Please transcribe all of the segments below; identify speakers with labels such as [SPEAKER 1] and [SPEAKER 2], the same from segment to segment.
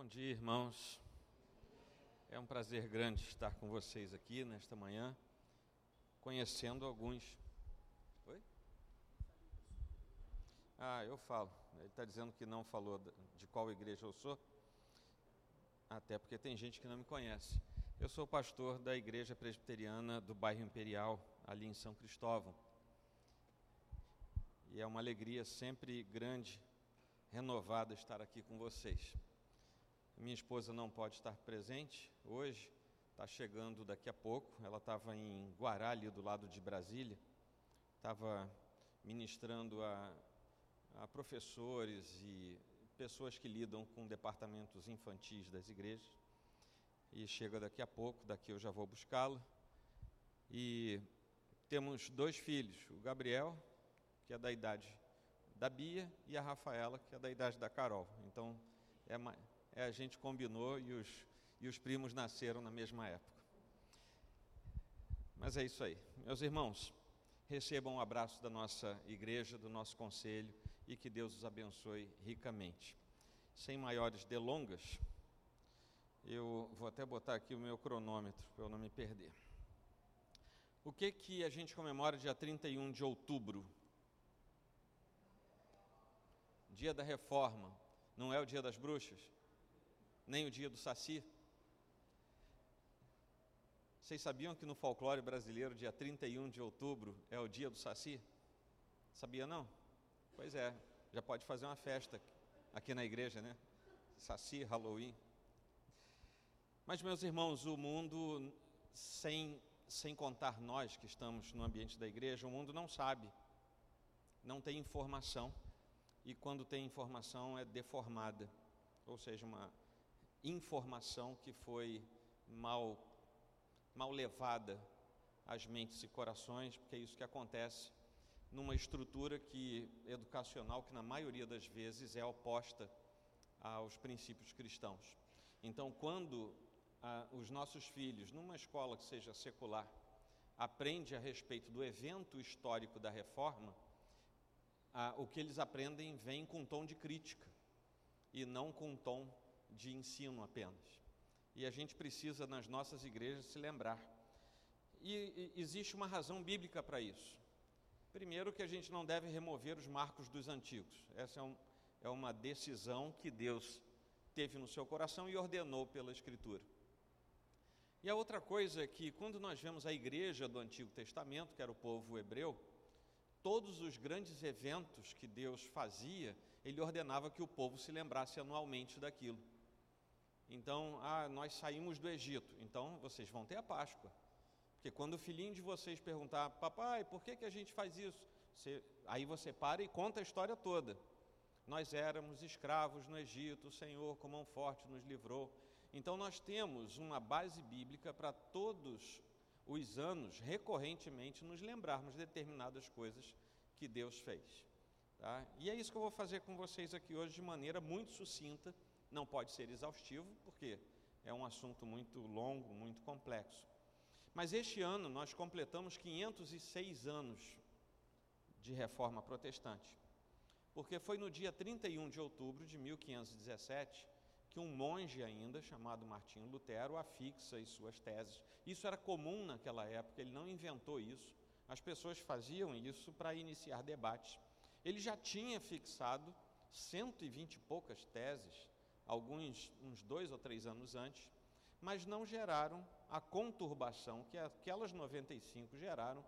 [SPEAKER 1] Bom dia, irmãos. É um prazer grande estar com vocês aqui nesta manhã, conhecendo alguns. Oi? Ah, eu falo. Ele está dizendo que não falou de qual igreja eu sou, até porque tem gente que não me conhece. Eu sou pastor da igreja presbiteriana do bairro Imperial, ali em São Cristóvão. E é uma alegria sempre grande, renovada, estar aqui com vocês. Minha esposa não pode estar presente hoje, está chegando daqui a pouco. Ela estava em Guará, ali do lado de Brasília, estava ministrando a, a professores e pessoas que lidam com departamentos infantis das igrejas. E chega daqui a pouco, daqui eu já vou buscá-la. E temos dois filhos, o Gabriel, que é da idade da Bia, e a Rafaela, que é da idade da Carol. Então, é mais é, a gente combinou e os, e os primos nasceram na mesma época. Mas é isso aí. Meus irmãos, recebam um abraço da nossa igreja, do nosso conselho e que Deus os abençoe ricamente. Sem maiores delongas, eu vou até botar aqui o meu cronômetro para eu não me perder. O que que a gente comemora dia 31 de outubro? Dia da Reforma. Não é o dia das bruxas? Nem o dia do Saci. Vocês sabiam que no folclore brasileiro, dia 31 de outubro é o dia do Saci? Sabia não? Pois é, já pode fazer uma festa aqui na igreja, né? Saci, Halloween. Mas, meus irmãos, o mundo, sem, sem contar nós que estamos no ambiente da igreja, o mundo não sabe, não tem informação, e quando tem informação é deformada, ou seja, uma, informação que foi mal, mal levada às mentes e corações, porque é isso que acontece numa estrutura que educacional que na maioria das vezes é oposta aos princípios cristãos. Então, quando ah, os nossos filhos, numa escola que seja secular, aprende a respeito do evento histórico da reforma, ah, o que eles aprendem vem com tom de crítica e não com tom de ensino apenas. E a gente precisa, nas nossas igrejas, se lembrar. E, existe uma razão bíblica para isso. Primeiro, que a gente não deve remover os marcos dos antigos. Essa é, um, é uma decisão que Deus teve no seu coração e ordenou pela Escritura. E a outra coisa é que, quando nós vemos a igreja do Antigo Testamento, que era o povo hebreu, todos os grandes eventos que Deus fazia, ele ordenava que o povo se lembrasse anualmente daquilo. Então, ah, nós saímos do Egito, então vocês vão ter a Páscoa. Porque quando o filhinho de vocês perguntar, papai, por que, que a gente faz isso? Você, aí você para e conta a história toda. Nós éramos escravos no Egito, o Senhor, com mão forte, nos livrou. Então, nós temos uma base bíblica para todos os anos, recorrentemente, nos lembrarmos de determinadas coisas que Deus fez. Tá? E é isso que eu vou fazer com vocês aqui hoje de maneira muito sucinta não pode ser exaustivo, porque é um assunto muito longo, muito complexo. Mas este ano nós completamos 506 anos de reforma protestante, porque foi no dia 31 de outubro de 1517 que um monge ainda, chamado Martinho Lutero, afixa as suas teses. Isso era comum naquela época, ele não inventou isso, as pessoas faziam isso para iniciar debates. Ele já tinha fixado 120 e poucas teses alguns uns dois ou três anos antes, mas não geraram a conturbação que aquelas 95 geraram,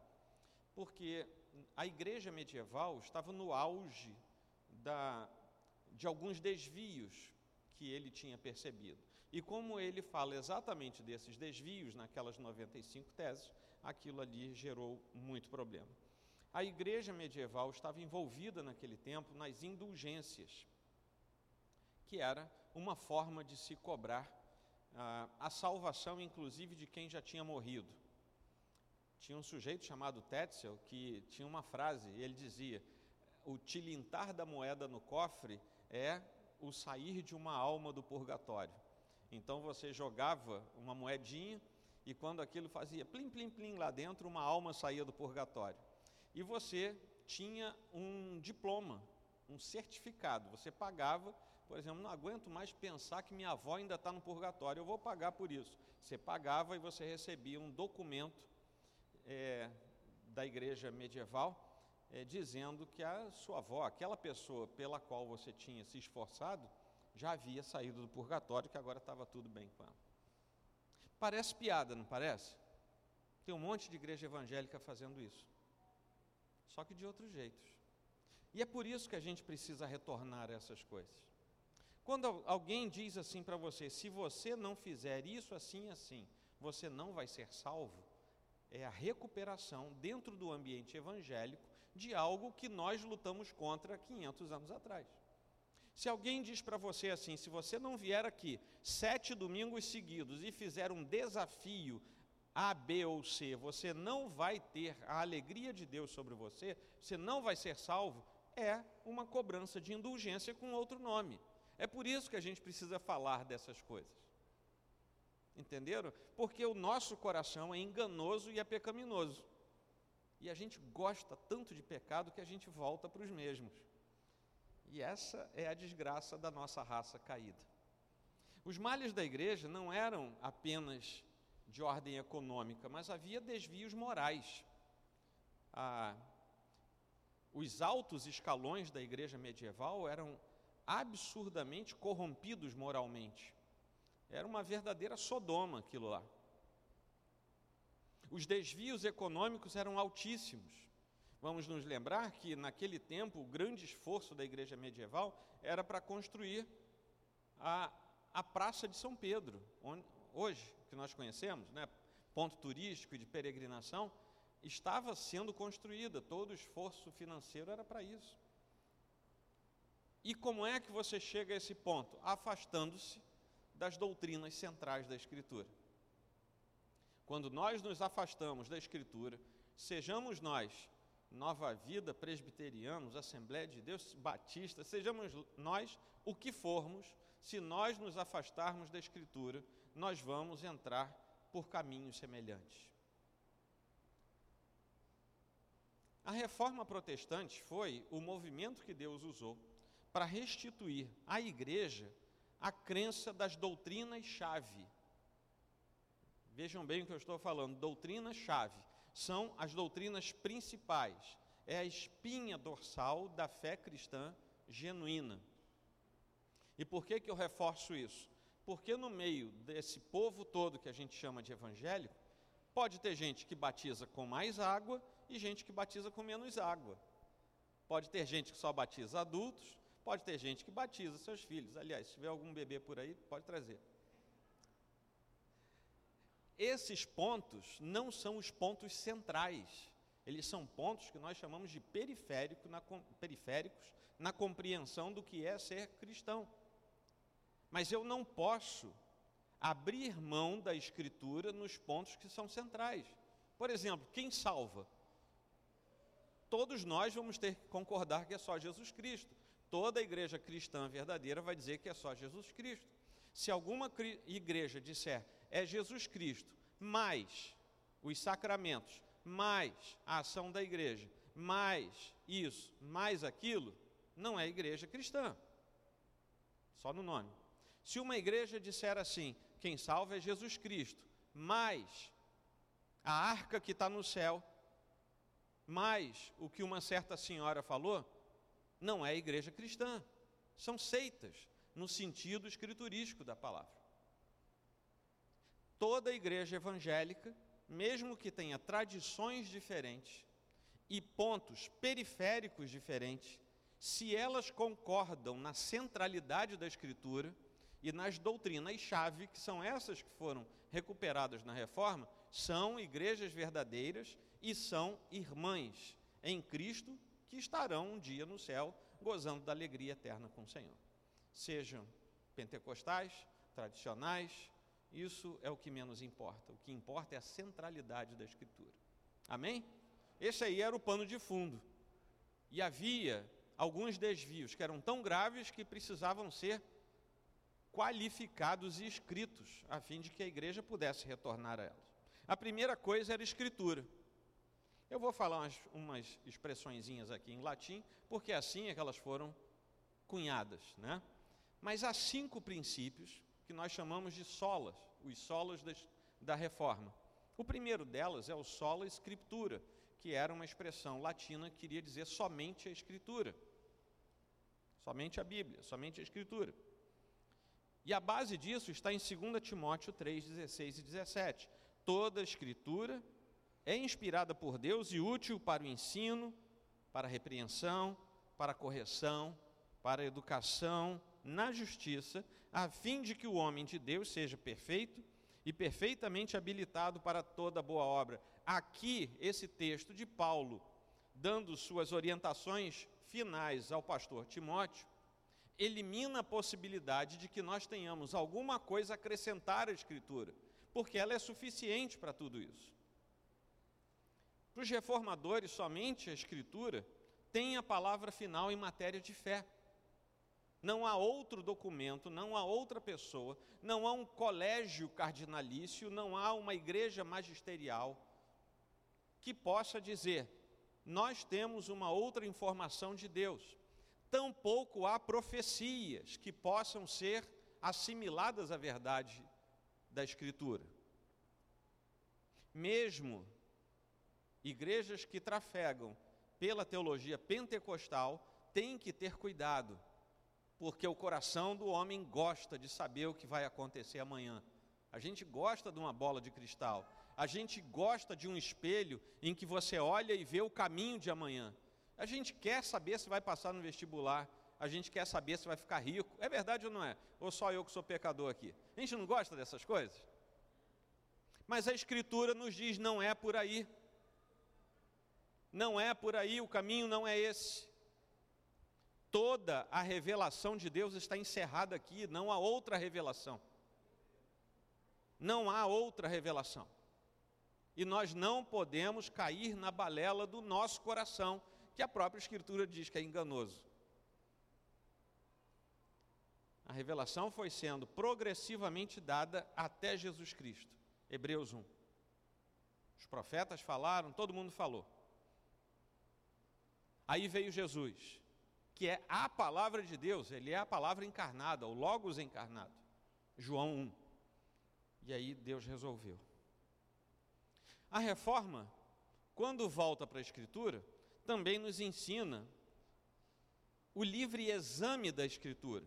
[SPEAKER 1] porque a igreja medieval estava no auge da, de alguns desvios que ele tinha percebido. E como ele fala exatamente desses desvios naquelas 95 teses, aquilo ali gerou muito problema. A igreja medieval estava envolvida naquele tempo nas indulgências que era uma forma de se cobrar ah, a salvação, inclusive, de quem já tinha morrido. Tinha um sujeito chamado Tetzel que tinha uma frase, ele dizia: O tilintar da moeda no cofre é o sair de uma alma do purgatório. Então você jogava uma moedinha e quando aquilo fazia plim, plim, plim lá dentro, uma alma saía do purgatório. E você tinha um diploma, um certificado. Você pagava Por exemplo, não aguento mais pensar que minha avó ainda está no purgatório, eu vou pagar por isso. Você pagava e você recebia um documento é, da igreja medieval é, dizendo que a sua avó, aquela pessoa pela qual você tinha se esforçado, já havia saído do purgatório, que agora estava tudo bem com ela. Parece piada, não parece? Tem um monte de igreja evangélica fazendo isso. Só que de outros jeitos. E é por isso que a gente precisa retornar a essas coisas. Quando alguém diz assim para você, se você não fizer isso assim assim, você não vai ser salvo, é a recuperação dentro do ambiente evangélico de algo que nós lutamos contra 500 anos atrás. Se alguém diz para você assim, se você não vier aqui sete domingos seguidos e fizer um desafio A, B ou C, você não vai ter a alegria de Deus sobre você, você não vai ser salvo, é uma cobrança de indulgência com outro nome. É por isso que a gente precisa falar dessas coisas. Entenderam? Porque o nosso coração é enganoso e é pecaminoso. E a gente gosta tanto de pecado que a gente volta para os mesmos. E essa é a desgraça da nossa raça caída. Os males da igreja não eram apenas de ordem econômica, mas havia desvios morais. Ah, os altos escalões da igreja medieval eram absurdamente corrompidos moralmente. Era uma verdadeira Sodoma aquilo lá. Os desvios econômicos eram altíssimos. Vamos nos lembrar que naquele tempo o grande esforço da igreja medieval era para construir a, a Praça de São Pedro, onde, hoje, que nós conhecemos, né, ponto turístico e de peregrinação, estava sendo construída, todo o esforço financeiro era para isso. E como é que você chega a esse ponto? Afastando-se das doutrinas centrais da Escritura. Quando nós nos afastamos da Escritura, sejamos nós, Nova Vida, presbiterianos, Assembleia de Deus, Batista, sejamos nós o que formos, se nós nos afastarmos da Escritura, nós vamos entrar por caminhos semelhantes. A reforma protestante foi o movimento que Deus usou para restituir à igreja a crença das doutrinas-chave. Vejam bem o que eu estou falando: doutrinas-chave são as doutrinas principais, é a espinha dorsal da fé cristã genuína. E por que, que eu reforço isso? Porque no meio desse povo todo que a gente chama de evangélico, pode ter gente que batiza com mais água e gente que batiza com menos água. Pode ter gente que só batiza adultos, Pode ter gente que batiza seus filhos. Aliás, se tiver algum bebê por aí, pode trazer. Esses pontos não são os pontos centrais. Eles são pontos que nós chamamos de periférico na, periféricos na compreensão do que é ser cristão. Mas eu não posso abrir mão da Escritura nos pontos que são centrais. Por exemplo, quem salva? Todos nós vamos ter que concordar que é só Jesus Cristo toda a igreja cristã verdadeira vai dizer que é só Jesus Cristo. Se alguma igreja disser é Jesus Cristo, mais os sacramentos, mais a ação da igreja, mais isso, mais aquilo, não é igreja cristã. Só no nome. Se uma igreja disser assim, quem salva é Jesus Cristo, mais a arca que está no céu, mais o que uma certa senhora falou, não é igreja cristã. São seitas, no sentido escriturístico da palavra. Toda igreja evangélica, mesmo que tenha tradições diferentes e pontos periféricos diferentes, se elas concordam na centralidade da Escritura e nas doutrinas-chave, que são essas que foram recuperadas na reforma, são igrejas verdadeiras e são irmãs em Cristo que estarão um dia no céu gozando da alegria eterna com o Senhor. Sejam pentecostais, tradicionais, isso é o que menos importa. O que importa é a centralidade da Escritura. Amém? Esse aí era o pano de fundo. E havia alguns desvios que eram tão graves que precisavam ser qualificados e escritos, a fim de que a igreja pudesse retornar a elas. A primeira coisa era a escritura. Eu vou falar umas, umas expressõezinhas aqui em latim, porque assim é que elas foram cunhadas, né? Mas há cinco princípios que nós chamamos de solas, os solas da reforma. O primeiro delas é o sola scriptura, que era uma expressão latina que queria dizer somente a escritura. Somente a Bíblia, somente a escritura. E a base disso está em 2 Timóteo 3, 16 e 17. Toda a escritura é inspirada por Deus e útil para o ensino, para a repreensão, para a correção, para a educação na justiça, a fim de que o homem de Deus seja perfeito e perfeitamente habilitado para toda boa obra. Aqui, esse texto de Paulo, dando suas orientações finais ao pastor Timóteo, elimina a possibilidade de que nós tenhamos alguma coisa a acrescentar à Escritura, porque ela é suficiente para tudo isso. Para os reformadores, somente a Escritura tem a palavra final em matéria de fé. Não há outro documento, não há outra pessoa, não há um colégio cardinalício, não há uma igreja magisterial que possa dizer: nós temos uma outra informação de Deus. Tampouco há profecias que possam ser assimiladas à verdade da Escritura. Mesmo igrejas que trafegam pela teologia pentecostal têm que ter cuidado porque o coração do homem gosta de saber o que vai acontecer amanhã. A gente gosta de uma bola de cristal. A gente gosta de um espelho em que você olha e vê o caminho de amanhã. A gente quer saber se vai passar no vestibular. A gente quer saber se vai ficar rico. É verdade ou não é? Ou só eu que sou pecador aqui? A gente não gosta dessas coisas? Mas a Escritura nos diz: não é por aí. Não é por aí, o caminho não é esse toda a revelação de Deus está encerrada aqui, não há outra revelação. Não há outra revelação. E nós não podemos cair na balela do nosso coração, que a própria Escritura diz que é enganoso. A revelação foi sendo progressivamente dada até Jesus Cristo. Hebreus 1. Os profetas falaram, todo mundo falou. Aí veio Jesus que é a palavra de Deus, ele é a palavra encarnada, o Logos encarnado. João 1. E aí Deus resolveu. A reforma, quando volta para a Escritura, também nos ensina o livre exame da Escritura.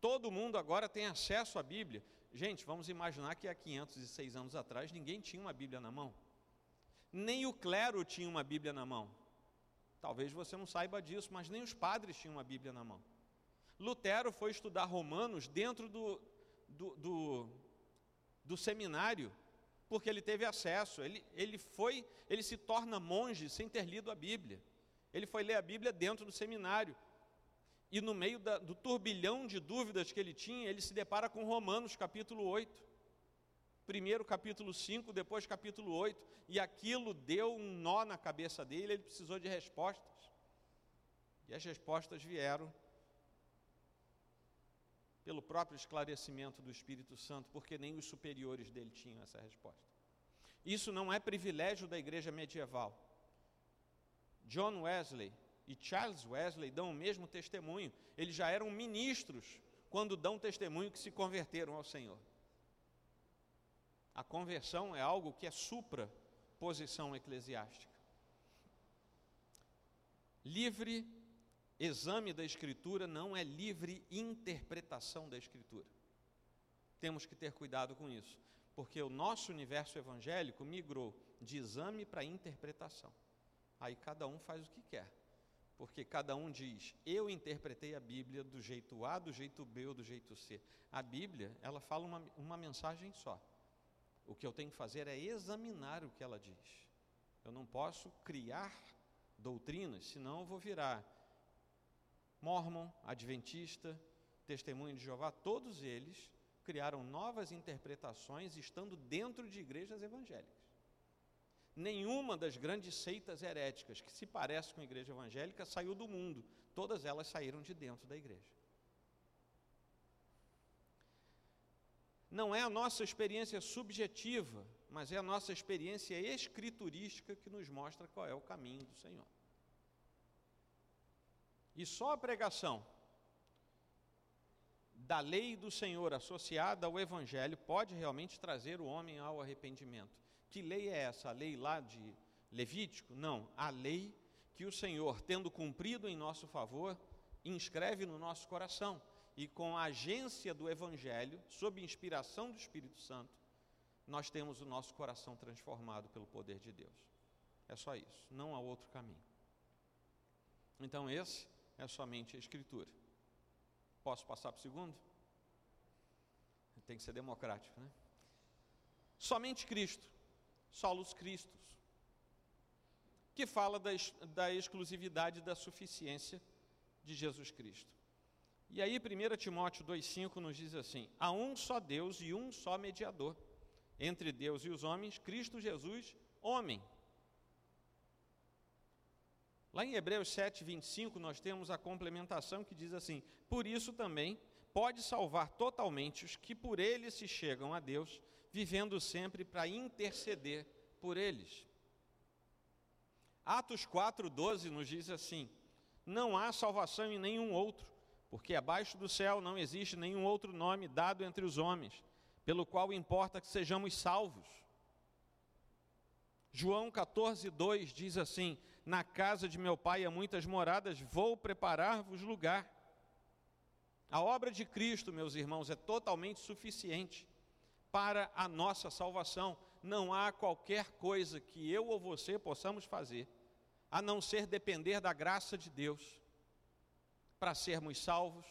[SPEAKER 1] Todo mundo agora tem acesso à Bíblia. Gente, vamos imaginar que há 506 anos atrás ninguém tinha uma Bíblia na mão. Nem o clero tinha uma Bíblia na mão. Talvez você não saiba disso, mas nem os padres tinham uma Bíblia na mão. Lutero foi estudar Romanos dentro do, do, do, do seminário, porque ele teve acesso. Ele, ele foi, ele se torna monge sem ter lido a Bíblia. Ele foi ler a Bíblia dentro do seminário. E no meio da, do turbilhão de dúvidas que ele tinha, ele se depara com Romanos capítulo 8 primeiro capítulo 5, depois capítulo 8, e aquilo deu um nó na cabeça dele, ele precisou de respostas. E as respostas vieram pelo próprio esclarecimento do Espírito Santo, porque nem os superiores dele tinham essa resposta. Isso não é privilégio da igreja medieval. John Wesley e Charles Wesley dão o mesmo testemunho. Eles já eram ministros quando dão testemunho que se converteram ao Senhor. A conversão é algo que é supra posição eclesiástica. Livre exame da Escritura não é livre interpretação da Escritura. Temos que ter cuidado com isso, porque o nosso universo evangélico migrou de exame para interpretação. Aí cada um faz o que quer, porque cada um diz: eu interpretei a Bíblia do jeito A, do jeito B ou do jeito C. A Bíblia, ela fala uma, uma mensagem só. O que eu tenho que fazer é examinar o que ela diz. Eu não posso criar doutrinas, senão eu vou virar mormon, adventista, testemunho de Jeová, todos eles criaram novas interpretações estando dentro de igrejas evangélicas. Nenhuma das grandes seitas heréticas que se parece com a igreja evangélica saiu do mundo, todas elas saíram de dentro da igreja. Não é a nossa experiência subjetiva, mas é a nossa experiência escriturística que nos mostra qual é o caminho do Senhor. E só a pregação da lei do Senhor associada ao Evangelho pode realmente trazer o homem ao arrependimento. Que lei é essa? A lei lá de Levítico? Não, a lei que o Senhor, tendo cumprido em nosso favor, inscreve no nosso coração e com a agência do Evangelho, sob inspiração do Espírito Santo, nós temos o nosso coração transformado pelo poder de Deus. É só isso, não há outro caminho. Então, esse é somente a Escritura. Posso passar para o segundo? Tem que ser democrático, né? Somente Cristo, solos Cristos, que fala da, da exclusividade da suficiência de Jesus Cristo. E aí, 1 Timóteo 2,5 nos diz assim: há um só Deus e um só mediador entre Deus e os homens, Cristo Jesus, homem. Lá em Hebreus 7, 25, nós temos a complementação que diz assim: Por isso também pode salvar totalmente os que por ele se chegam a Deus, vivendo sempre para interceder por eles. Atos 4,12 nos diz assim: Não há salvação em nenhum outro, porque abaixo do céu não existe nenhum outro nome dado entre os homens, pelo qual importa que sejamos salvos. João 14, 2 diz assim: Na casa de meu pai há muitas moradas, vou preparar-vos lugar. A obra de Cristo, meus irmãos, é totalmente suficiente para a nossa salvação. Não há qualquer coisa que eu ou você possamos fazer, a não ser depender da graça de Deus, para sermos salvos,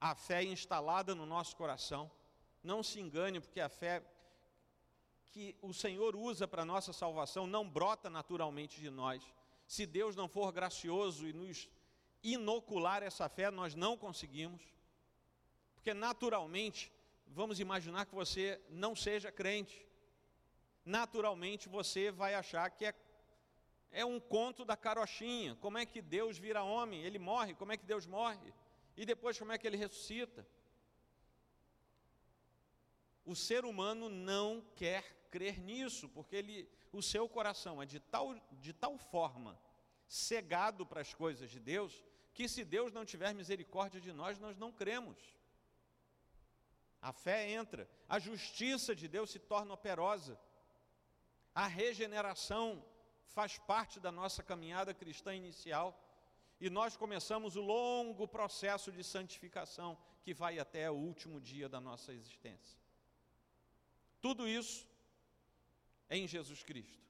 [SPEAKER 1] a fé instalada no nosso coração não se engane, porque a fé que o Senhor usa para a nossa salvação não brota naturalmente de nós. Se Deus não for gracioso e nos inocular essa fé, nós não conseguimos. Porque naturalmente, vamos imaginar que você não seja crente. Naturalmente você vai achar que é, é um conto da carochinha. Como é que Deus vira homem? Ele morre, como é que Deus morre? E depois como é que ele ressuscita? o ser humano não quer crer nisso, porque ele, o seu coração é de tal, de tal forma cegado para as coisas de Deus, que se Deus não tiver misericórdia de nós, nós não cremos. A fé entra, a justiça de Deus se torna operosa, a regeneração faz parte da nossa caminhada cristã inicial, e nós começamos o longo processo de santificação que vai até o último dia da nossa existência. Tudo isso é em Jesus Cristo.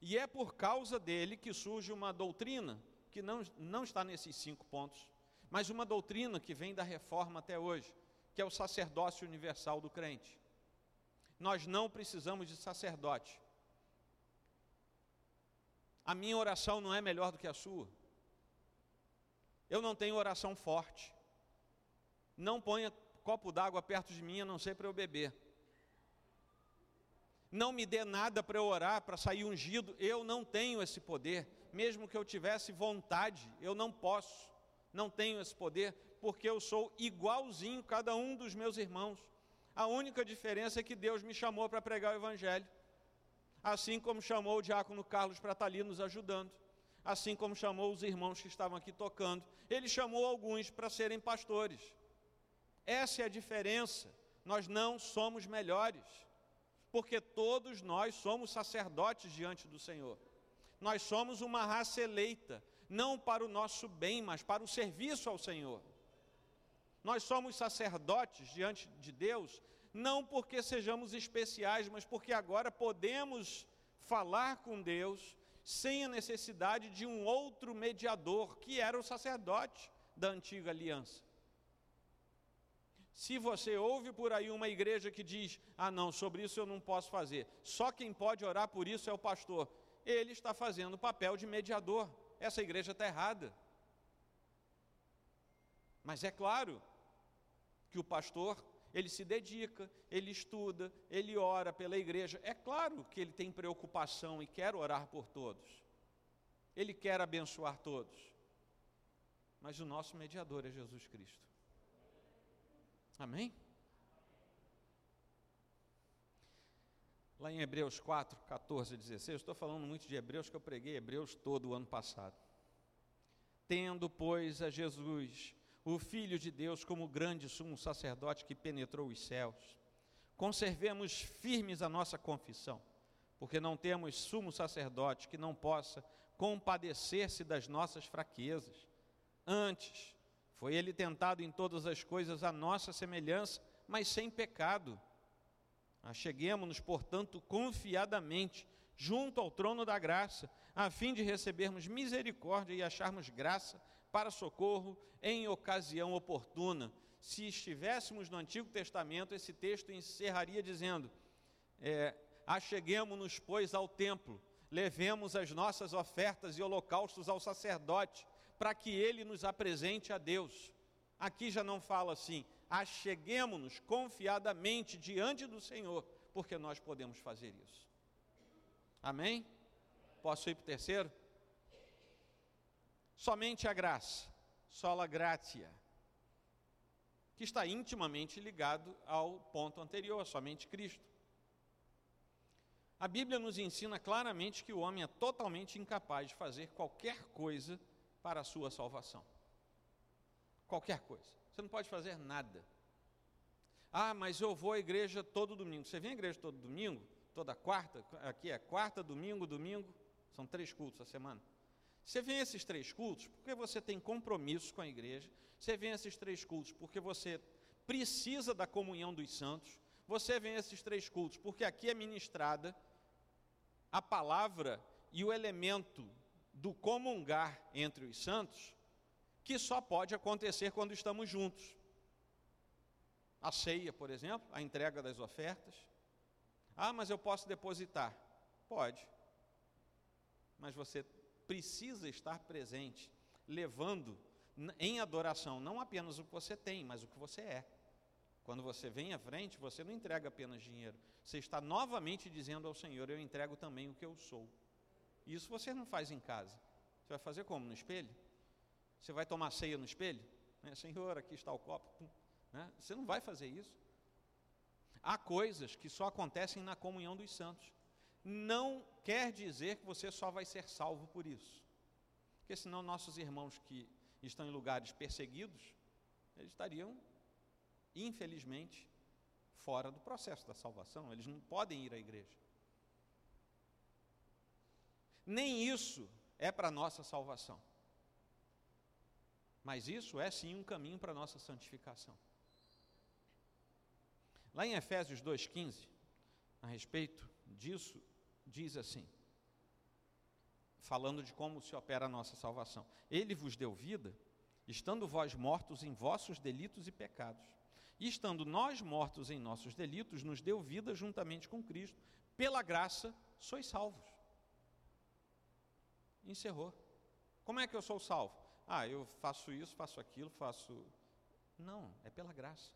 [SPEAKER 1] E é por causa dele que surge uma doutrina, que não, não está nesses cinco pontos, mas uma doutrina que vem da reforma até hoje, que é o sacerdócio universal do crente. Nós não precisamos de sacerdote. A minha oração não é melhor do que a sua. Eu não tenho oração forte. Não ponha copo d'água perto de mim, a não ser para eu beber não me dê nada para eu orar, para sair ungido, eu não tenho esse poder, mesmo que eu tivesse vontade, eu não posso, não tenho esse poder, porque eu sou igualzinho cada um dos meus irmãos. A única diferença é que Deus me chamou para pregar o Evangelho, assim como chamou o diácono Carlos para estar ali nos ajudando, assim como chamou os irmãos que estavam aqui tocando, ele chamou alguns para serem pastores. Essa é a diferença, nós não somos melhores porque todos nós somos sacerdotes diante do Senhor. Nós somos uma raça eleita, não para o nosso bem, mas para o serviço ao Senhor. Nós somos sacerdotes diante de Deus, não porque sejamos especiais, mas porque agora podemos falar com Deus sem a necessidade de um outro mediador, que era o sacerdote da antiga aliança. Se você ouve por aí uma igreja que diz: ah, não, sobre isso eu não posso fazer, só quem pode orar por isso é o pastor, ele está fazendo o papel de mediador. Essa igreja está errada. Mas é claro que o pastor, ele se dedica, ele estuda, ele ora pela igreja. É claro que ele tem preocupação e quer orar por todos. Ele quer abençoar todos. Mas o nosso mediador é Jesus Cristo. Amém? Lá em Hebreus 4, 14 e 16, eu estou falando muito de Hebreus, que eu preguei Hebreus todo o ano passado. Tendo, pois, a Jesus, o Filho de Deus como grande sumo sacerdote que penetrou os céus. Conservemos firmes a nossa confissão, porque não temos sumo sacerdote que não possa compadecer-se das nossas fraquezas. Antes, foi ele tentado em todas as coisas à nossa semelhança, mas sem pecado. Acheguemos-nos, portanto, confiadamente junto ao trono da graça, a fim de recebermos misericórdia e acharmos graça para socorro em ocasião oportuna. Se estivéssemos no Antigo Testamento, esse texto encerraria dizendo: é, Acheguemos-nos, pois, ao templo, levemos as nossas ofertas e holocaustos ao sacerdote, para que ele nos apresente a Deus. Aqui já não fala assim, acheguemos-nos confiadamente diante do Senhor, porque nós podemos fazer isso. Amém? Posso ir para o terceiro? Somente a graça, sola gratia, que está intimamente ligado ao ponto anterior, somente Cristo. A Bíblia nos ensina claramente que o homem é totalmente incapaz de fazer qualquer coisa para a sua salvação. Qualquer coisa. Você não pode fazer nada. Ah, mas eu vou à igreja todo domingo. Você vem à igreja todo domingo? Toda quarta? Aqui é quarta, domingo, domingo. São três cultos a semana. Você vem a esses três cultos porque você tem compromisso com a igreja. Você vem a esses três cultos porque você precisa da comunhão dos santos. Você vem a esses três cultos porque aqui é ministrada a palavra e o elemento do comungar entre os santos, que só pode acontecer quando estamos juntos. A ceia, por exemplo, a entrega das ofertas. Ah, mas eu posso depositar. Pode. Mas você precisa estar presente, levando em adoração não apenas o que você tem, mas o que você é. Quando você vem à frente, você não entrega apenas dinheiro, você está novamente dizendo ao Senhor: Eu entrego também o que eu sou. Isso você não faz em casa. Você vai fazer como? No espelho? Você vai tomar ceia no espelho? Né? Senhor, aqui está o copo. Né? Você não vai fazer isso. Há coisas que só acontecem na comunhão dos santos não quer dizer que você só vai ser salvo por isso. Porque senão nossos irmãos que estão em lugares perseguidos, eles estariam, infelizmente, fora do processo da salvação, eles não podem ir à igreja. Nem isso é para nossa salvação. Mas isso é sim um caminho para nossa santificação. Lá em Efésios 2,15, a respeito disso, diz assim, falando de como se opera a nossa salvação: Ele vos deu vida, estando vós mortos em vossos delitos e pecados. E estando nós mortos em nossos delitos, nos deu vida juntamente com Cristo. Pela graça sois salvos. Encerrou. Como é que eu sou salvo? Ah, eu faço isso, faço aquilo, faço. Não, é pela graça.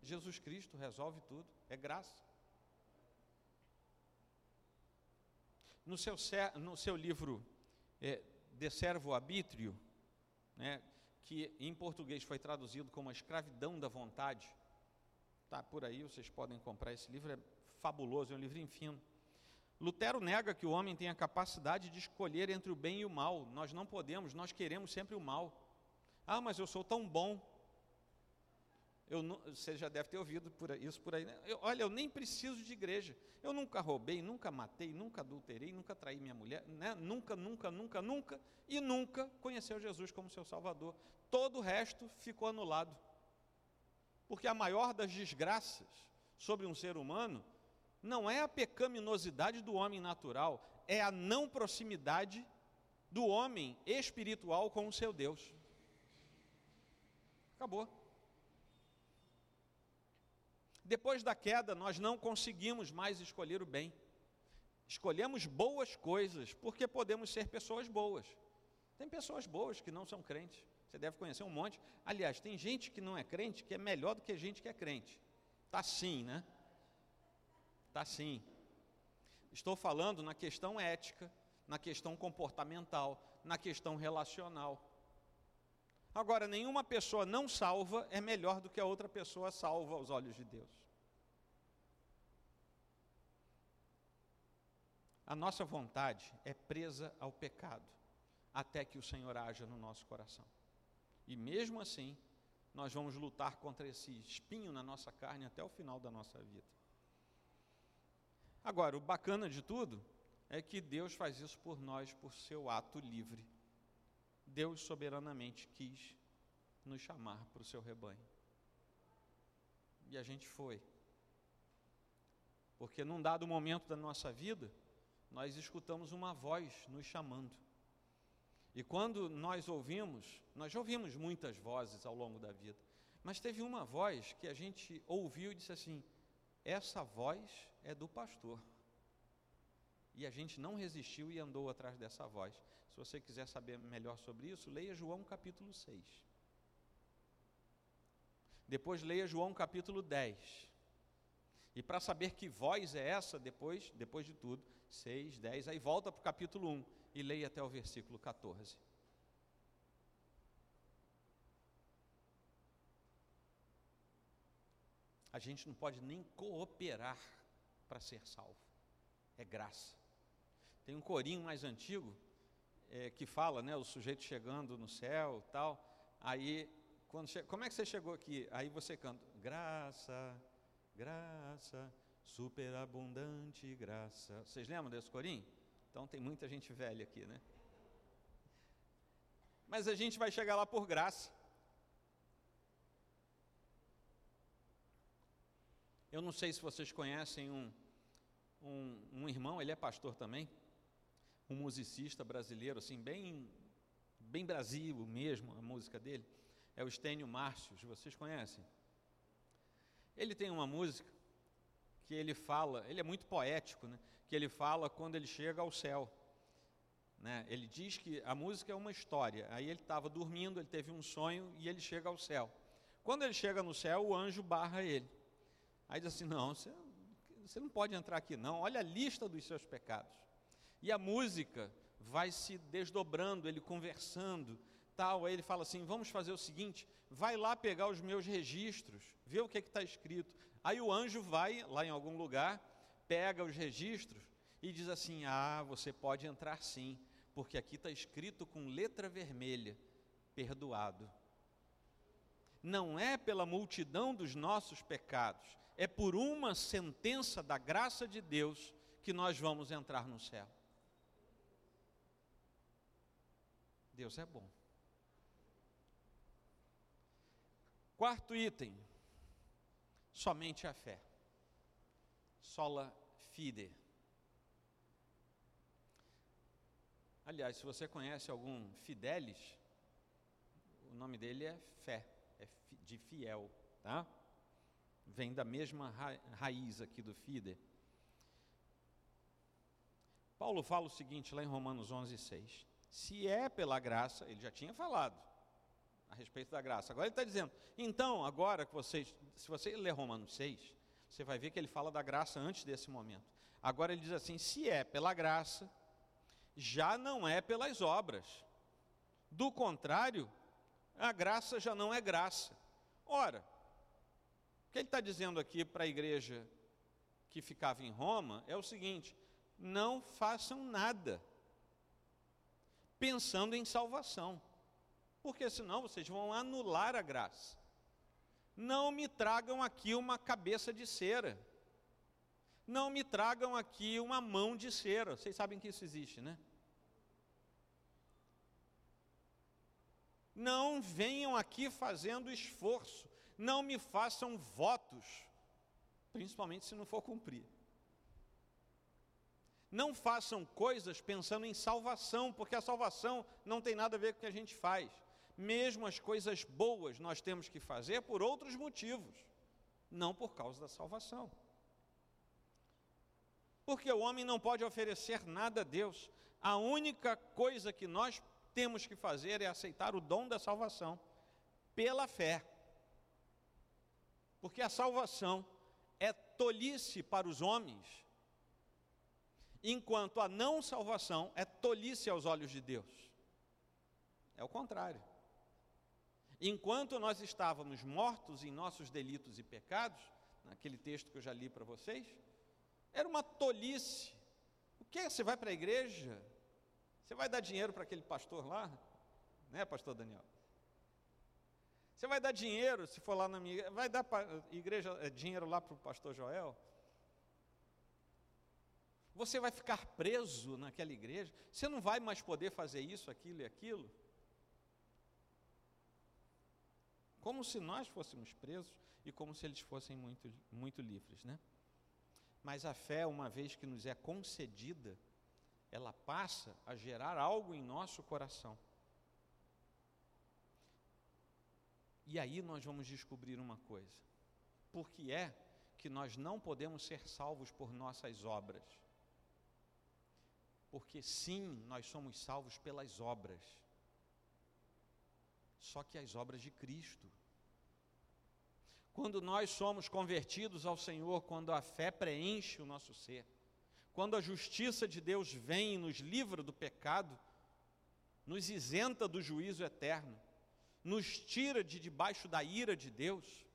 [SPEAKER 1] Jesus Cristo resolve tudo, é graça. No seu, no seu livro é, De Servo Arbítrio, né, que em português foi traduzido como A Escravidão da Vontade, está por aí, vocês podem comprar esse livro, é fabuloso, é um livro fino. Lutero nega que o homem tem a capacidade de escolher entre o bem e o mal. Nós não podemos, nós queremos sempre o mal. Ah, mas eu sou tão bom. Eu, você já deve ter ouvido por isso por aí. Né? Eu, olha, eu nem preciso de igreja. Eu nunca roubei, nunca matei, nunca adulterei, nunca traí minha mulher, né? nunca, nunca, nunca, nunca, e nunca conheceu Jesus como seu Salvador. Todo o resto ficou anulado. Porque a maior das desgraças sobre um ser humano não é a pecaminosidade do homem natural, é a não proximidade do homem espiritual com o seu Deus. Acabou. Depois da queda, nós não conseguimos mais escolher o bem. Escolhemos boas coisas, porque podemos ser pessoas boas. Tem pessoas boas que não são crentes. Você deve conhecer um monte. Aliás, tem gente que não é crente que é melhor do que gente que é crente. Tá sim, né? Tá sim. Estou falando na questão ética, na questão comportamental, na questão relacional. Agora, nenhuma pessoa não salva é melhor do que a outra pessoa salva aos olhos de Deus. A nossa vontade é presa ao pecado, até que o Senhor haja no nosso coração. E mesmo assim, nós vamos lutar contra esse espinho na nossa carne até o final da nossa vida. Agora, o bacana de tudo é que Deus faz isso por nós por seu ato livre. Deus soberanamente quis nos chamar para o seu rebanho. E a gente foi. Porque num dado momento da nossa vida, nós escutamos uma voz nos chamando. E quando nós ouvimos, nós ouvimos muitas vozes ao longo da vida, mas teve uma voz que a gente ouviu e disse assim: essa voz é do pastor. E a gente não resistiu e andou atrás dessa voz. Se você quiser saber melhor sobre isso, leia João capítulo 6. Depois leia João capítulo 10. E para saber que voz é essa, depois, depois de tudo, 6, 10, aí volta para o capítulo 1 e leia até o versículo 14. A gente não pode nem cooperar para ser salvo, é graça. Tem um corinho mais antigo é, que fala, né, o sujeito chegando no céu, tal. Aí, quando che... como é que você chegou aqui? Aí você canta, graça, graça, superabundante graça. Vocês lembram desse corinho? Então tem muita gente velha aqui, né? Mas a gente vai chegar lá por graça. Eu não sei se vocês conhecem um, um, um irmão, ele é pastor também, um musicista brasileiro, assim, bem, bem Brasil mesmo, a música dele, é o Estênio Márcios, vocês conhecem? Ele tem uma música que ele fala, ele é muito poético, né? que ele fala quando ele chega ao céu. Né? Ele diz que a música é uma história. Aí ele estava dormindo, ele teve um sonho e ele chega ao céu. Quando ele chega no céu, o anjo barra ele. Aí diz assim: Não, você, você não pode entrar aqui, não. Olha a lista dos seus pecados. E a música vai se desdobrando, ele conversando, tal. Aí ele fala assim: Vamos fazer o seguinte: vai lá pegar os meus registros, vê o que está escrito. Aí o anjo vai lá em algum lugar, pega os registros e diz assim: Ah, você pode entrar sim, porque aqui está escrito com letra vermelha: perdoado. Não é pela multidão dos nossos pecados, é por uma sentença da graça de Deus que nós vamos entrar no céu. Deus é bom. Quarto item, somente a fé. Sola fide. Aliás, se você conhece algum fidelis, o nome dele é fé, é de fiel, tá? Vem da mesma ra raiz aqui do fide. Paulo fala o seguinte lá em Romanos 11, 6. Se é pela graça, ele já tinha falado, a respeito da graça. Agora ele está dizendo, então, agora que vocês, se você ler Romanos 6, você vai ver que ele fala da graça antes desse momento. Agora ele diz assim: se é pela graça, já não é pelas obras. Do contrário, a graça já não é graça. Ora, o que ele está dizendo aqui para a igreja que ficava em Roma é o seguinte: não façam nada pensando em salvação porque senão vocês vão anular a graça. Não me tragam aqui uma cabeça de cera. Não me tragam aqui uma mão de cera. Vocês sabem que isso existe, né? Não venham aqui fazendo esforço. Não me façam votos, principalmente se não for cumprir. Não façam coisas pensando em salvação, porque a salvação não tem nada a ver com o que a gente faz mesmo as coisas boas nós temos que fazer por outros motivos, não por causa da salvação. Porque o homem não pode oferecer nada a Deus, a única coisa que nós temos que fazer é aceitar o dom da salvação pela fé. Porque a salvação é tolice para os homens, enquanto a não salvação é tolice aos olhos de Deus. É o contrário. Enquanto nós estávamos mortos em nossos delitos e pecados, naquele texto que eu já li para vocês, era uma tolice. O que? Você vai para a igreja? Você vai dar dinheiro para aquele pastor lá? Né, pastor Daniel? Você vai dar dinheiro, se for lá na minha vai dar pra, igreja é, dinheiro lá para o pastor Joel? Você vai ficar preso naquela igreja? Você não vai mais poder fazer isso, aquilo e aquilo? Como se nós fôssemos presos e como se eles fossem muito, muito livres, né? Mas a fé, uma vez que nos é concedida, ela passa a gerar algo em nosso coração. E aí nós vamos descobrir uma coisa: por que é que nós não podemos ser salvos por nossas obras? Porque sim, nós somos salvos pelas obras, só que as obras de Cristo. Quando nós somos convertidos ao Senhor, quando a fé preenche o nosso ser, quando a justiça de Deus vem e nos livra do pecado, nos isenta do juízo eterno, nos tira de debaixo da ira de Deus.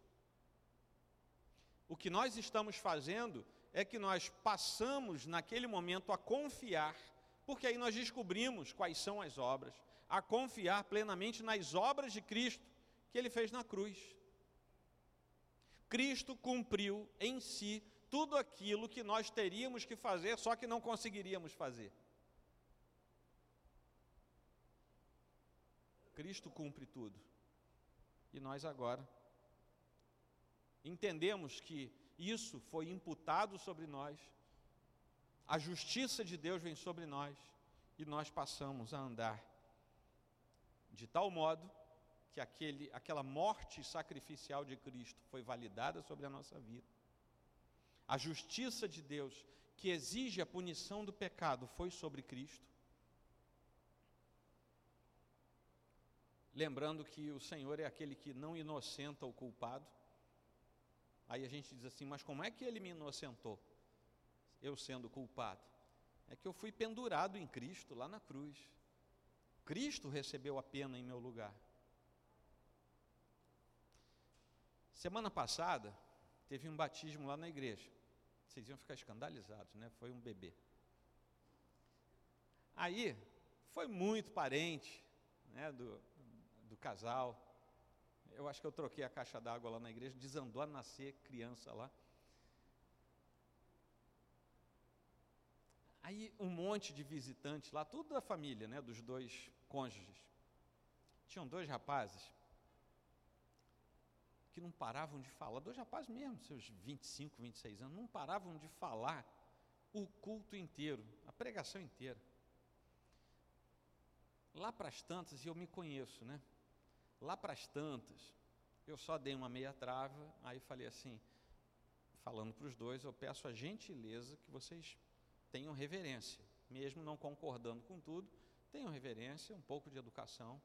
[SPEAKER 1] O que nós estamos fazendo é que nós passamos naquele momento a confiar, porque aí nós descobrimos quais são as obras, a confiar plenamente nas obras de Cristo que ele fez na cruz. Cristo cumpriu em si tudo aquilo que nós teríamos que fazer, só que não conseguiríamos fazer. Cristo cumpre tudo. E nós agora entendemos que isso foi imputado sobre nós, a justiça de Deus vem sobre nós e nós passamos a andar de tal modo que aquele, aquela morte sacrificial de Cristo foi validada sobre a nossa vida. A justiça de Deus, que exige a punição do pecado, foi sobre Cristo. lembrando que o Senhor é aquele que não inocenta o culpado. Aí a gente diz assim: mas como é que ele me inocentou? Eu sendo culpado. É que eu fui pendurado em Cristo lá na cruz. Cristo recebeu a pena em meu lugar. Semana passada, teve um batismo lá na igreja. Vocês iam ficar escandalizados, né? Foi um bebê. Aí, foi muito parente né, do, do casal. Eu acho que eu troquei a caixa d'água lá na igreja, desandou a nascer criança lá. Aí um monte de visitantes lá, tudo da família, né, dos dois cônjuges. Tinham dois rapazes que não paravam de falar, dois rapazes mesmo, seus 25, 26 anos, não paravam de falar o culto inteiro, a pregação inteira. Lá para as tantas, e eu me conheço, né? Lá para as tantas, eu só dei uma meia trava, aí falei assim, falando para os dois, eu peço a gentileza que vocês tenham reverência, mesmo não concordando com tudo, tenham reverência, um pouco de educação.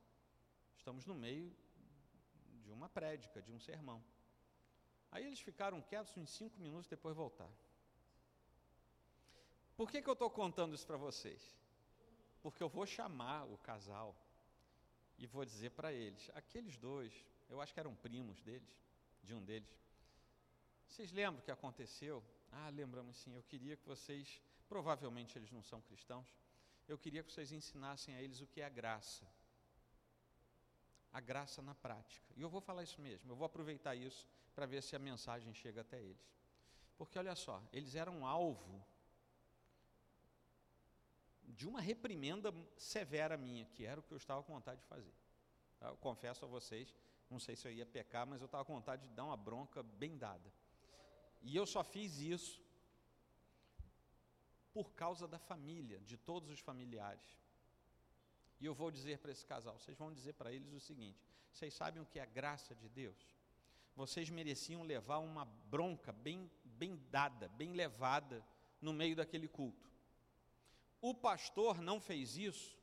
[SPEAKER 1] Estamos no meio de uma prédica, de um sermão. Aí eles ficaram quietos uns cinco minutos, depois voltaram. Por que, que eu estou contando isso para vocês? Porque eu vou chamar o casal e vou dizer para eles: aqueles dois, eu acho que eram primos deles, de um deles. Vocês lembram o que aconteceu? Ah, lembramos sim. Eu queria que vocês, provavelmente eles não são cristãos, eu queria que vocês ensinassem a eles o que é a graça. A graça na prática. E eu vou falar isso mesmo, eu vou aproveitar isso para ver se a mensagem chega até eles. Porque olha só, eles eram alvo de uma reprimenda severa minha, que era o que eu estava com vontade de fazer. Tá? Eu confesso a vocês, não sei se eu ia pecar, mas eu estava com vontade de dar uma bronca bem dada. E eu só fiz isso por causa da família, de todos os familiares. E eu vou dizer para esse casal, vocês vão dizer para eles o seguinte: vocês sabem o que é a graça de Deus? Vocês mereciam levar uma bronca bem, bem dada, bem levada no meio daquele culto. O pastor não fez isso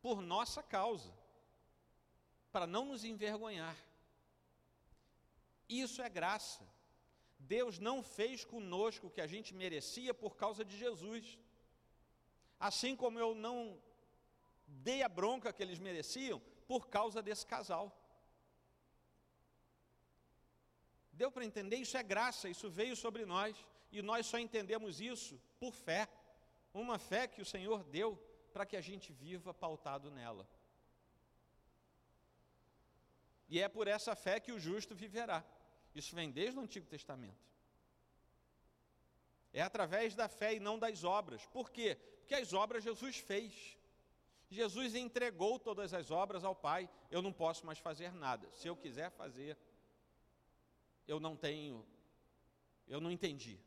[SPEAKER 1] por nossa causa, para não nos envergonhar. Isso é graça. Deus não fez conosco o que a gente merecia por causa de Jesus. Assim como eu não dei a bronca que eles mereciam por causa desse casal. Deu para entender? Isso é graça, isso veio sobre nós, e nós só entendemos isso por fé. Uma fé que o Senhor deu para que a gente viva pautado nela. E é por essa fé que o justo viverá. Isso vem desde o Antigo Testamento. É através da fé e não das obras. Por quê? Porque as obras Jesus fez. Jesus entregou todas as obras ao Pai. Eu não posso mais fazer nada. Se eu quiser fazer, eu não tenho, eu não entendi.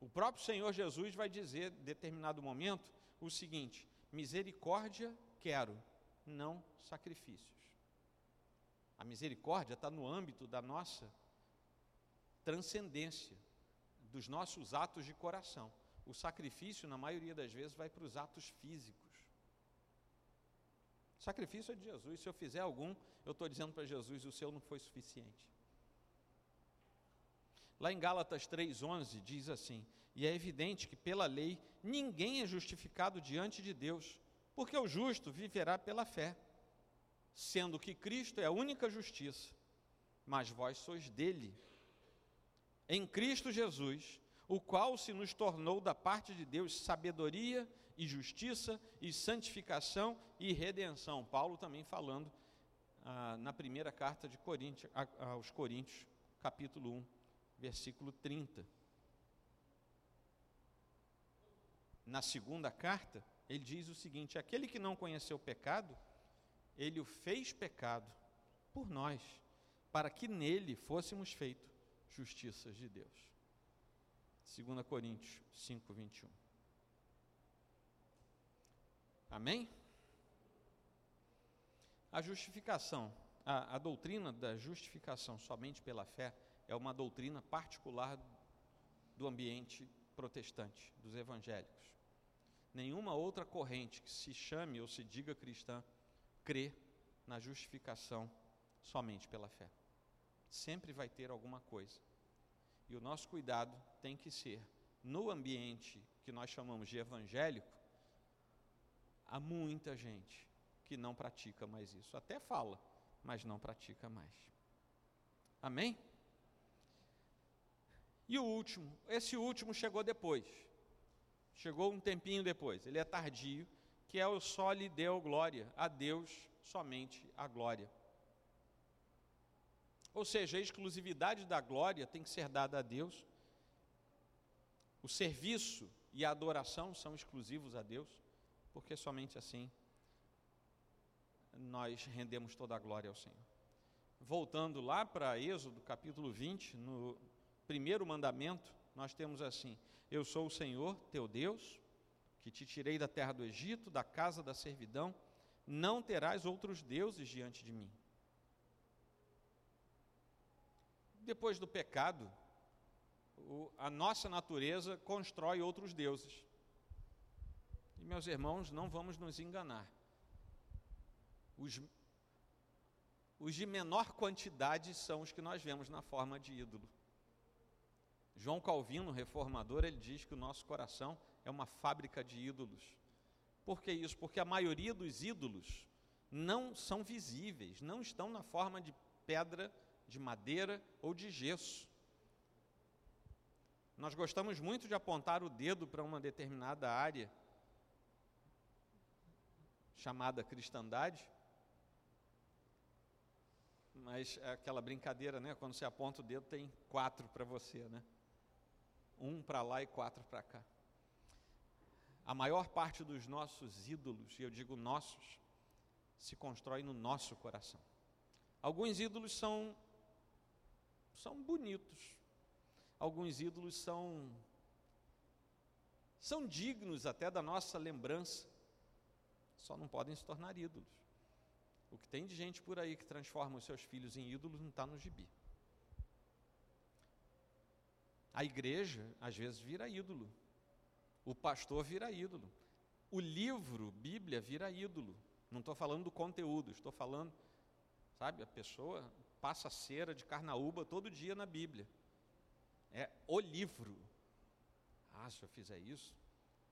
[SPEAKER 1] O próprio Senhor Jesus vai dizer, em determinado momento, o seguinte: misericórdia quero, não sacrifícios. A misericórdia está no âmbito da nossa transcendência, dos nossos atos de coração. O sacrifício, na maioria das vezes, vai para os atos físicos. O sacrifício é de Jesus. Se eu fizer algum, eu estou dizendo para Jesus: o seu não foi suficiente. Lá em Gálatas 3,11 diz assim: E é evidente que pela lei ninguém é justificado diante de Deus, porque o justo viverá pela fé, sendo que Cristo é a única justiça, mas vós sois dele. Em Cristo Jesus, o qual se nos tornou da parte de Deus sabedoria e justiça e santificação e redenção. Paulo também falando ah, na primeira carta de Coríntios, aos Coríntios, capítulo 1 versículo 30. Na segunda carta, ele diz o seguinte: Aquele que não conheceu o pecado, ele o fez pecado por nós, para que nele fôssemos feitos justiças de Deus. 2 Coríntios 5, 21. Amém? A justificação, a, a doutrina da justificação somente pela fé, é uma doutrina particular do ambiente protestante, dos evangélicos. Nenhuma outra corrente que se chame ou se diga cristã crê na justificação somente pela fé. Sempre vai ter alguma coisa. E o nosso cuidado tem que ser, no ambiente que nós chamamos de evangélico, há muita gente que não pratica mais isso. Até fala, mas não pratica mais. Amém? E o último, esse último chegou depois. Chegou um tempinho depois. Ele é tardio, que é o só lhe deu glória, a Deus somente a glória. Ou seja, a exclusividade da glória tem que ser dada a Deus. O serviço e a adoração são exclusivos a Deus, porque somente assim nós rendemos toda a glória ao Senhor. Voltando lá para Êxodo capítulo 20, no primeiro mandamento, nós temos assim: Eu sou o Senhor, teu Deus, que te tirei da terra do Egito, da casa da servidão, não terás outros deuses diante de mim. Depois do pecado, a nossa natureza constrói outros deuses. E, meus irmãos, não vamos nos enganar. Os, os de menor quantidade são os que nós vemos na forma de ídolo. João Calvino, reformador, ele diz que o nosso coração é uma fábrica de ídolos. Por que isso? Porque a maioria dos ídolos não são visíveis, não estão na forma de pedra, de madeira ou de gesso. Nós gostamos muito de apontar o dedo para uma determinada área, chamada cristandade, mas é aquela brincadeira, né? Quando você aponta o dedo, tem quatro para você, né? Um para lá e quatro para cá. A maior parte dos nossos ídolos, e eu digo nossos, se constrói no nosso coração. Alguns ídolos são são bonitos. Alguns ídolos são são dignos até da nossa lembrança. Só não podem se tornar ídolos. O que tem de gente por aí que transforma os seus filhos em ídolos não está no gibi. A igreja, às vezes, vira ídolo. O pastor vira ídolo. O livro, Bíblia, vira ídolo. Não estou falando do conteúdo, estou falando, sabe, a pessoa passa cera de carnaúba todo dia na Bíblia. É o livro. Ah, se eu fizer isso.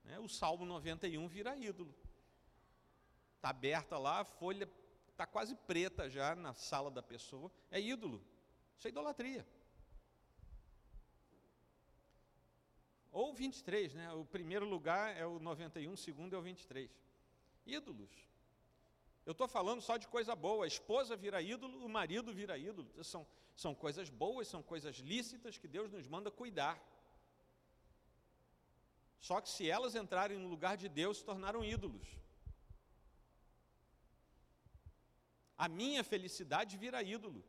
[SPEAKER 1] Né? O Salmo 91 vira ídolo. Está aberta lá, a folha está quase preta já na sala da pessoa. É ídolo. Isso é idolatria. Ou 23, né? O primeiro lugar é o 91, o segundo é o 23. Ídolos. Eu estou falando só de coisa boa. A esposa vira ídolo, o marido vira ídolo. São, são coisas boas, são coisas lícitas que Deus nos manda cuidar. Só que se elas entrarem no lugar de Deus, se tornaram ídolos. A minha felicidade vira ídolo.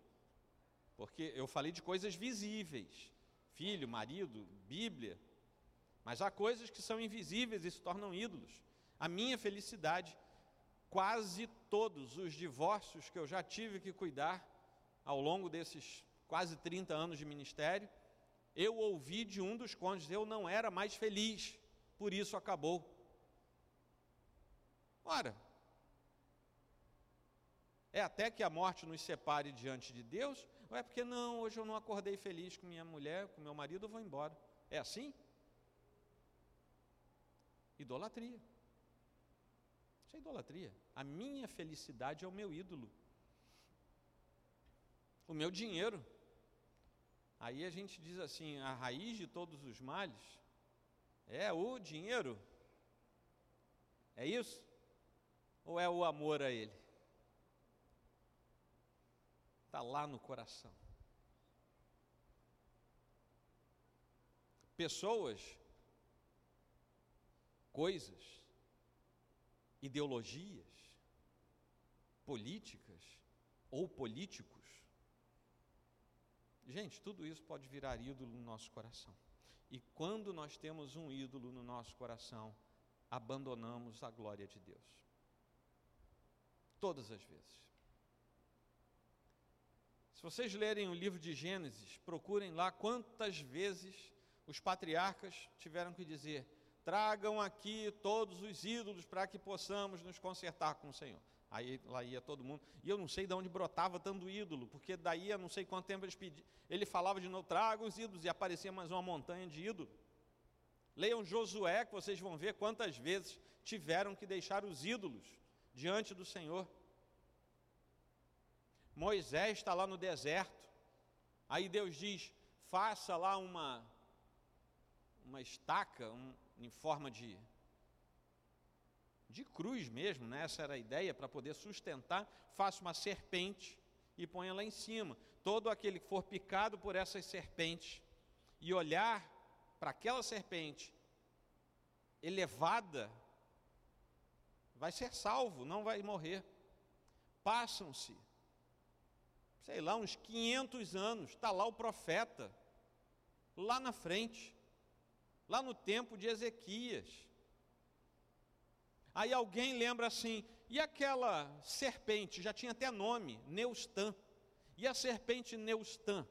[SPEAKER 1] Porque eu falei de coisas visíveis: filho, marido, Bíblia. Mas há coisas que são invisíveis e se tornam ídolos. A minha felicidade, quase todos os divórcios que eu já tive que cuidar ao longo desses quase 30 anos de ministério, eu ouvi de um dos cônjuges, eu não era mais feliz, por isso acabou. Ora, é até que a morte nos separe diante de Deus, ou é porque não, hoje eu não acordei feliz com minha mulher, com meu marido, eu vou embora. É assim? Idolatria. Isso é idolatria. A minha felicidade é o meu ídolo. O meu dinheiro. Aí a gente diz assim: a raiz de todos os males é o dinheiro. É isso? Ou é o amor a ele? Está lá no coração. Pessoas, coisas, ideologias, políticas ou políticos. Gente, tudo isso pode virar ídolo no nosso coração. E quando nós temos um ídolo no nosso coração, abandonamos a glória de Deus. Todas as vezes. Se vocês lerem o livro de Gênesis, procurem lá quantas vezes os patriarcas tiveram que dizer: tragam aqui todos os ídolos para que possamos nos consertar com o Senhor. Aí lá ia todo mundo. E eu não sei de onde brotava tanto ídolo, porque daí a não sei quanto tempo eles pediam. Ele falava de novo, traga os ídolos, e aparecia mais uma montanha de ídolo. Leiam Josué, que vocês vão ver quantas vezes tiveram que deixar os ídolos diante do Senhor. Moisés está lá no deserto. Aí Deus diz: faça lá uma, uma estaca um, em forma de, de cruz mesmo, né? essa era a ideia, para poder sustentar. Faça uma serpente e ponha lá em cima. Todo aquele que for picado por essas serpentes e olhar para aquela serpente elevada, vai ser salvo, não vai morrer. Passam-se sei lá, uns 500 anos, está lá o profeta, lá na frente, lá no tempo de Ezequias. Aí alguém lembra assim, e aquela serpente, já tinha até nome, Neustã. E a serpente Neustã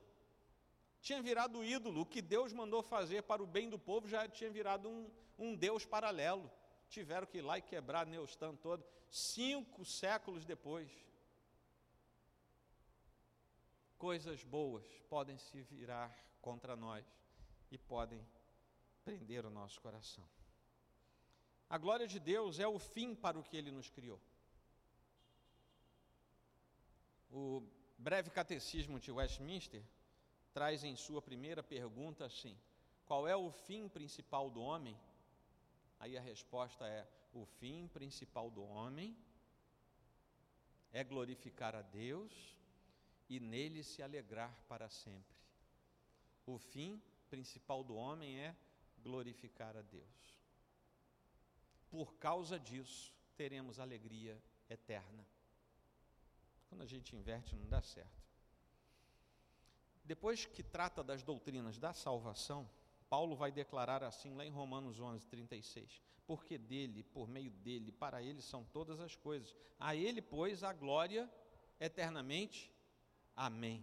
[SPEAKER 1] tinha virado ídolo, o que Deus mandou fazer para o bem do povo já tinha virado um, um Deus paralelo. Tiveram que ir lá e quebrar Neustã todo, cinco séculos depois coisas boas podem se virar contra nós e podem prender o nosso coração. A glória de Deus é o fim para o que ele nos criou. O breve catecismo de Westminster traz em sua primeira pergunta assim: qual é o fim principal do homem? Aí a resposta é: o fim principal do homem é glorificar a Deus e nele se alegrar para sempre. O fim principal do homem é glorificar a Deus. Por causa disso, teremos alegria eterna. Quando a gente inverte, não dá certo. Depois que trata das doutrinas da salvação, Paulo vai declarar assim lá em Romanos 11, 36. Porque dele, por meio dele, para ele são todas as coisas. A ele, pois, a glória eternamente Amém.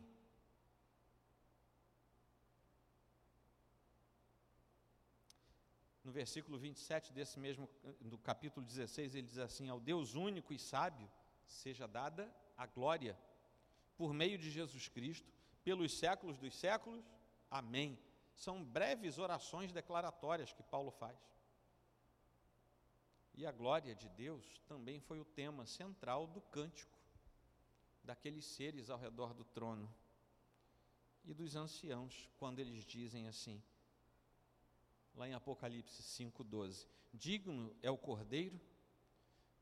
[SPEAKER 1] Versículo 27 desse mesmo, do capítulo 16, ele diz assim: Ao Deus único e sábio seja dada a glória, por meio de Jesus Cristo, pelos séculos dos séculos. Amém. São breves orações declaratórias que Paulo faz. E a glória de Deus também foi o tema central do cântico daqueles seres ao redor do trono e dos anciãos, quando eles dizem assim, lá em Apocalipse 5,12: Digno é o cordeiro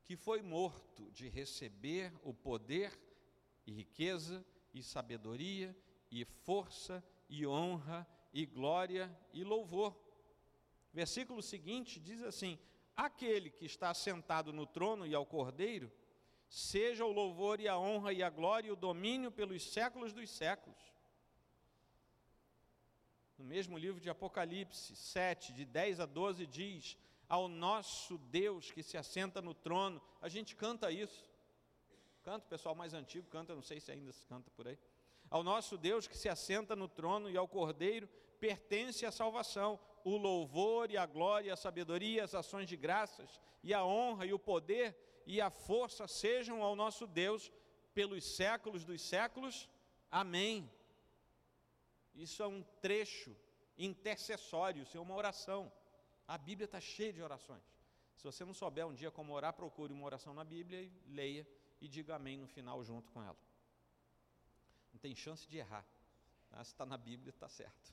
[SPEAKER 1] que foi morto de receber o poder e riqueza e sabedoria e força e honra e glória e louvor. Versículo seguinte diz assim: Aquele que está sentado no trono e ao cordeiro, seja o louvor e a honra e a glória e o domínio pelos séculos dos séculos. No mesmo livro de Apocalipse 7, de 10 a 12, diz: Ao nosso Deus que se assenta no trono, a gente canta isso. Canta, o pessoal mais antigo canta, não sei se ainda se canta por aí. Ao nosso Deus que se assenta no trono e ao Cordeiro pertence a salvação, o louvor e a glória, a sabedoria, as ações de graças e a honra e o poder e a força sejam ao nosso Deus pelos séculos dos séculos. Amém. Isso é um trecho intercessório, isso é uma oração. A Bíblia está cheia de orações. Se você não souber um dia como orar, procure uma oração na Bíblia e leia e diga amém no final junto com ela. Não tem chance de errar. Tá? Se está na Bíblia, está certo.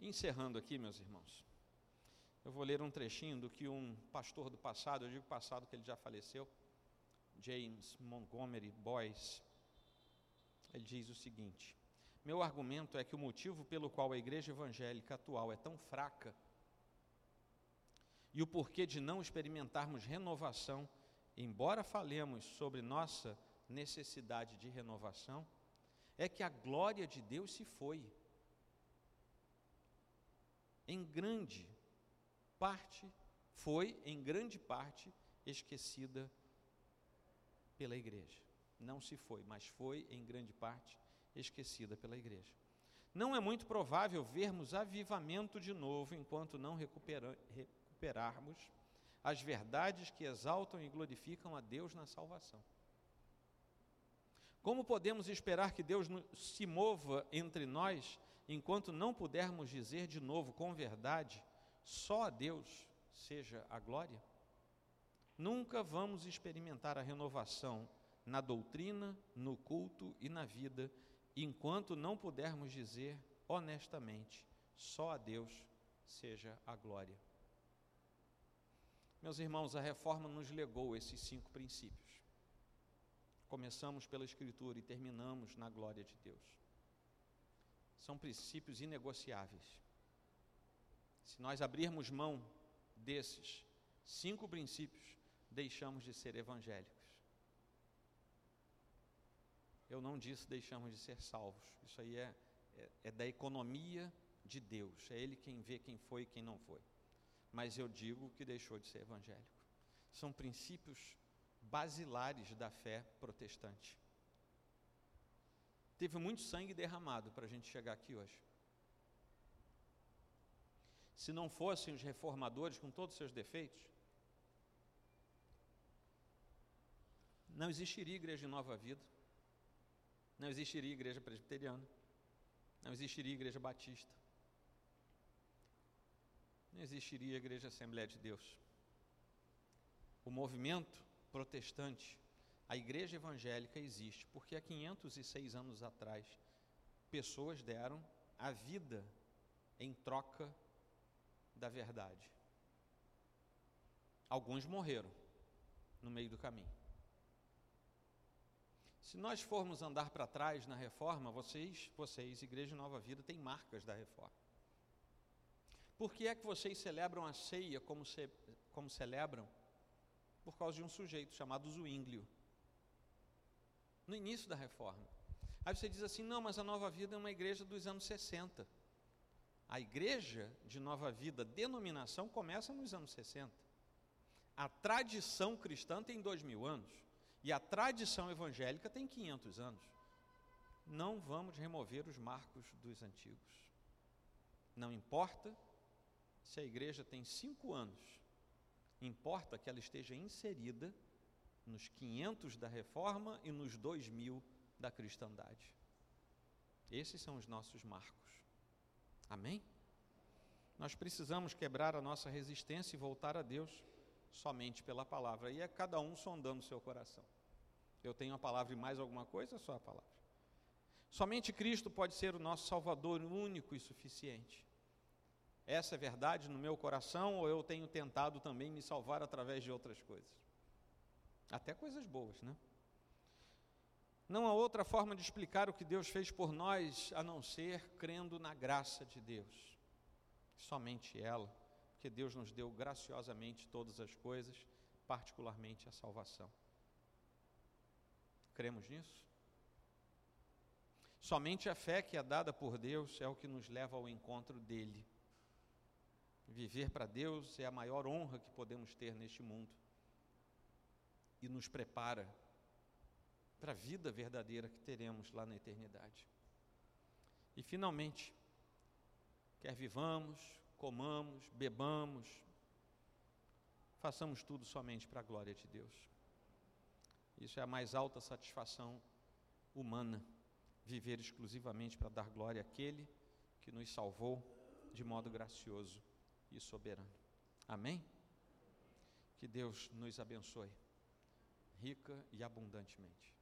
[SPEAKER 1] encerrando aqui, meus irmãos, eu vou ler um trechinho do que um pastor do passado, eu digo passado que ele já faleceu, James Montgomery Boyce, ele diz o seguinte: Meu argumento é que o motivo pelo qual a igreja evangélica atual é tão fraca e o porquê de não experimentarmos renovação, embora falemos sobre nossa necessidade de renovação, é que a glória de Deus se foi. Em grande parte, foi em grande parte esquecida pela igreja. Não se foi, mas foi em grande parte esquecida pela igreja. Não é muito provável vermos avivamento de novo enquanto não recuperarmos as verdades que exaltam e glorificam a Deus na salvação. Como podemos esperar que Deus se mova entre nós enquanto não pudermos dizer de novo com verdade, só a Deus seja a glória? Nunca vamos experimentar a renovação na doutrina, no culto e na vida, enquanto não pudermos dizer honestamente, só a Deus seja a glória. Meus irmãos, a reforma nos legou esses cinco princípios. Começamos pela Escritura e terminamos na glória de Deus. São princípios inegociáveis. Se nós abrirmos mão desses cinco princípios, deixamos de ser evangélicos. Eu não disse deixamos de ser salvos. Isso aí é, é, é da economia de Deus. É Ele quem vê quem foi e quem não foi mas eu digo que deixou de ser evangélico. São princípios basilares da fé protestante. Teve muito sangue derramado para a gente chegar aqui hoje. Se não fossem os reformadores com todos os seus defeitos, não existiria igreja de nova vida, não existiria igreja presbiteriana, não existiria igreja batista, não existiria Igreja Assembleia de Deus. O movimento protestante, a igreja evangélica existe porque há 506 anos atrás pessoas deram a vida em troca da verdade. Alguns morreram no meio do caminho. Se nós formos andar para trás na reforma, vocês, vocês, Igreja Nova Vida, têm marcas da reforma. Por que é que vocês celebram a ceia como, ce, como celebram? Por causa de um sujeito chamado Zwinglio. No início da reforma. Aí você diz assim: não, mas a Nova Vida é uma igreja dos anos 60. A igreja de Nova Vida, denominação, começa nos anos 60. A tradição cristã tem dois mil anos. E a tradição evangélica tem 500 anos. Não vamos remover os marcos dos antigos. Não importa se a igreja tem cinco anos, importa que ela esteja inserida nos 500 da reforma e nos 2000 da cristandade. Esses são os nossos marcos. Amém? Nós precisamos quebrar a nossa resistência e voltar a Deus somente pela palavra. E é cada um sondando o seu coração. Eu tenho a palavra e mais alguma coisa, só a palavra. Somente Cristo pode ser o nosso Salvador único e suficiente. Essa é verdade no meu coração ou eu tenho tentado também me salvar através de outras coisas? Até coisas boas, né? Não há outra forma de explicar o que Deus fez por nós a não ser crendo na graça de Deus. Somente ela, porque Deus nos deu graciosamente todas as coisas, particularmente a salvação. Cremos nisso? Somente a fé que é dada por Deus é o que nos leva ao encontro dele. Viver para Deus é a maior honra que podemos ter neste mundo e nos prepara para a vida verdadeira que teremos lá na eternidade. E finalmente, quer vivamos, comamos, bebamos, façamos tudo somente para a glória de Deus. Isso é a mais alta satisfação humana, viver exclusivamente para dar glória àquele que nos salvou de modo gracioso e soberano. Amém? Que Deus nos abençoe, rica e abundantemente.